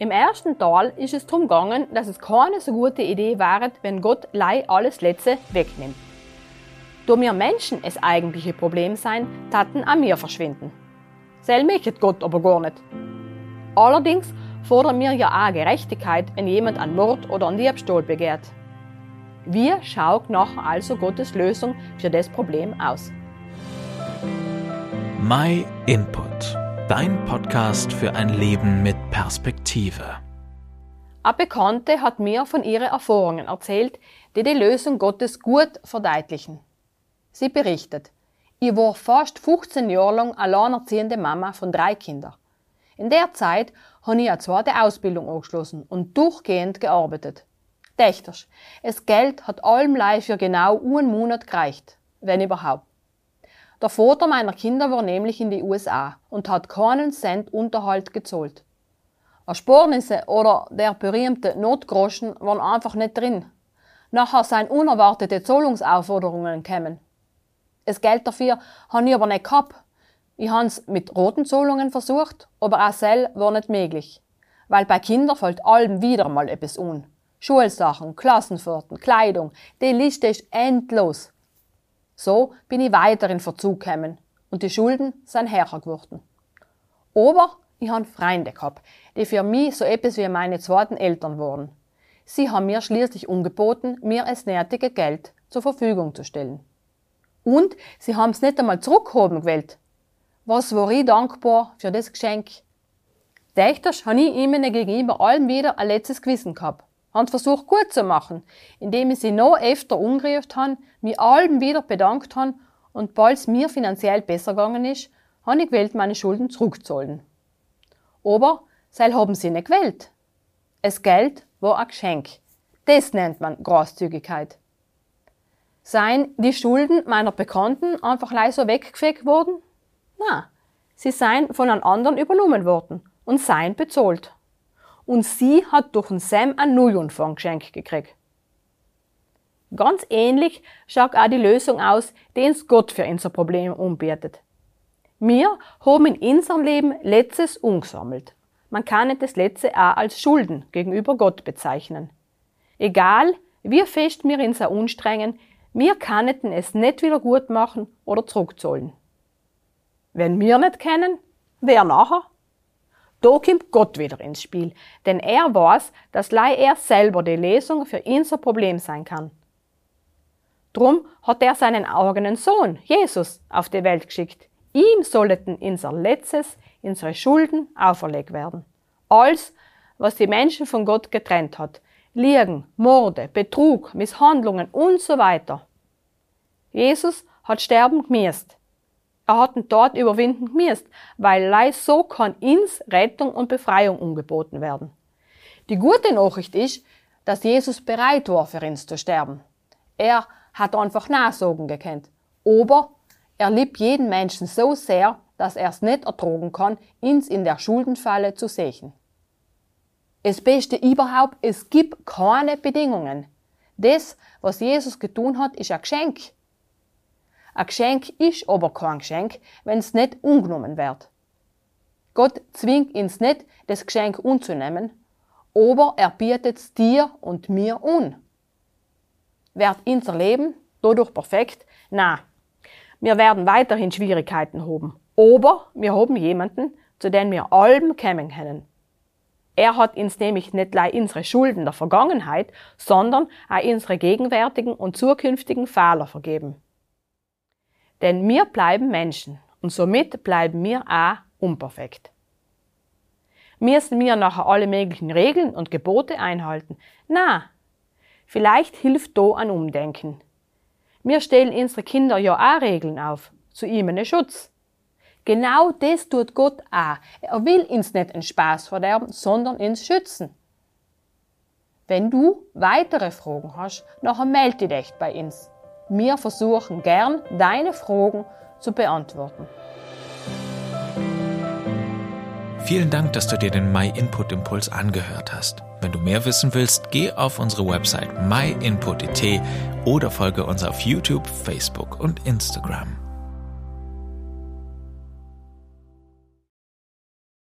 Im ersten Teil ist es darum gegangen, dass es keine so gute Idee wäre, wenn Gott lei alles Letzte wegnimmt. Da wir Menschen das eigentliche Problem sein, taten auch wir verschwinden. Sel möchte Gott aber gar nicht. Allerdings fordern wir ja auch Gerechtigkeit, wenn jemand an Mord oder an Diebstahl begehrt. Wie schaut nachher also Gottes Lösung für das Problem aus? My Input, dein Podcast für ein Leben mit Perspektive. Eine Bekannte hat mir von ihren Erfahrungen erzählt, die die Lösung Gottes gut verdeutlichen. Sie berichtet, ich war fast 15 Jahre lang alleinerziehende Mama von drei Kindern. In der Zeit habe ich eine zweite Ausbildung angeschlossen und durchgehend gearbeitet. Dächters, das Geld hat allem für genau einen Monat gereicht, wenn überhaupt. Der Vater meiner Kinder war nämlich in die USA und hat keinen Cent Unterhalt gezahlt. Ersparnisse oder der berühmte Notgroschen waren einfach nicht drin. Nachher seien unerwartete Zahlungsaufforderungen kämen. Das Geld dafür habe ich aber nicht gehabt. Ich habe es mit roten Zahlungen versucht, aber auch sel war nicht möglich. Weil bei Kindern fällt allem wieder mal etwas un. Schulsachen, Klassenfahrten, Kleidung, die Liste ist endlos. So bin ich weiter in Verzug gekommen und die Schulden sind herger geworden. Aber ich habe Freunde gehabt, die für mich so etwas wie meine zweiten Eltern waren. Sie haben mir schließlich angeboten, mir das nötige Geld zur Verfügung zu stellen. Und sie haben es nicht einmal zurückhaben gewählt. Was war ich dankbar für das Geschenk. Dächters habe ich ihnen gegenüber allem wieder ein letztes Gewissen gehabt haben versucht gut zu machen, indem ich sie noch öfter umgerufen habe, mich allen wieder bedankt habe und bald es mir finanziell besser gegangen ist, habe ich gewählt, meine Schulden zurückzahlen. Aber sie haben sie nicht gewählt. Das Geld war ein Geschenk. Das nennt man Großzügigkeit. Seien die Schulden meiner Bekannten einfach so weggefegt worden? Na, sie seien von einem anderen übernommen worden und seien bezahlt und sie hat durch den Sam ein Nullanfang geschenkt gekriegt. Ganz ähnlich schaut auch die Lösung aus, die uns Gott für unser Problem umbietet. Wir haben in unserem Leben Letztes umgesammelt. Man kann das Letzte auch als Schulden gegenüber Gott bezeichnen. Egal, wie fest wir uns auch anstrengen, wir können es nicht wieder gut machen oder zurückzahlen. Wenn wir nicht kennen, wer nachher? Da kommt Gott wieder ins Spiel, denn er weiß, dass lei er selber die Lösung für unser Problem sein kann. Drum hat er seinen eigenen Sohn, Jesus, auf die Welt geschickt. Ihm sollten unser Letztes, unsere Schulden auferlegt werden. Alles, was die Menschen von Gott getrennt hat. Liegen, Morde, Betrug, Misshandlungen und so weiter. Jesus hat sterben gemäßt. Er hat ihn dort überwinden müsst, weil leid so kann ins Rettung und Befreiung umgeboten werden. Die gute Nachricht ist, dass Jesus bereit war, für uns zu sterben. Er hat einfach Nachsorgen gekannt. Aber er liebt jeden Menschen so sehr, dass er es nicht ertragen kann, ins in der Schuldenfalle zu sehen. Das Beste überhaupt, es gibt keine Bedingungen. Das, was Jesus getun hat, ist ein Geschenk. Ein Geschenk ist aber kein Geschenk, wenn es nicht ungenommen wird. Gott zwingt uns nicht, das Geschenk unzunehmen, aber er bietet es dir und mir un. Wird unser Leben dadurch perfekt? Na, wir werden weiterhin Schwierigkeiten haben. Aber wir haben jemanden, zu dem wir allem kommen können. Er hat uns nämlich nicht nur unsere Schulden der Vergangenheit, sondern auch unsere gegenwärtigen und zukünftigen Fehler vergeben. Denn wir bleiben Menschen und somit bleiben wir auch unperfekt. Müssen wir nachher alle möglichen Regeln und Gebote einhalten? Na, vielleicht hilft da ein Umdenken. Wir stellen unsere Kinder ja auch Regeln auf, zu ihm einen Schutz. Genau das tut Gott auch. Er will uns nicht einen Spaß verderben, sondern uns schützen. Wenn du weitere Fragen hast, nachher melde dich bei uns. Wir versuchen gern, deine Fragen zu beantworten. Vielen Dank, dass du dir den My Input Impuls angehört hast. Wenn du mehr wissen willst, geh auf unsere Website myinput.it oder folge uns auf YouTube, Facebook und Instagram.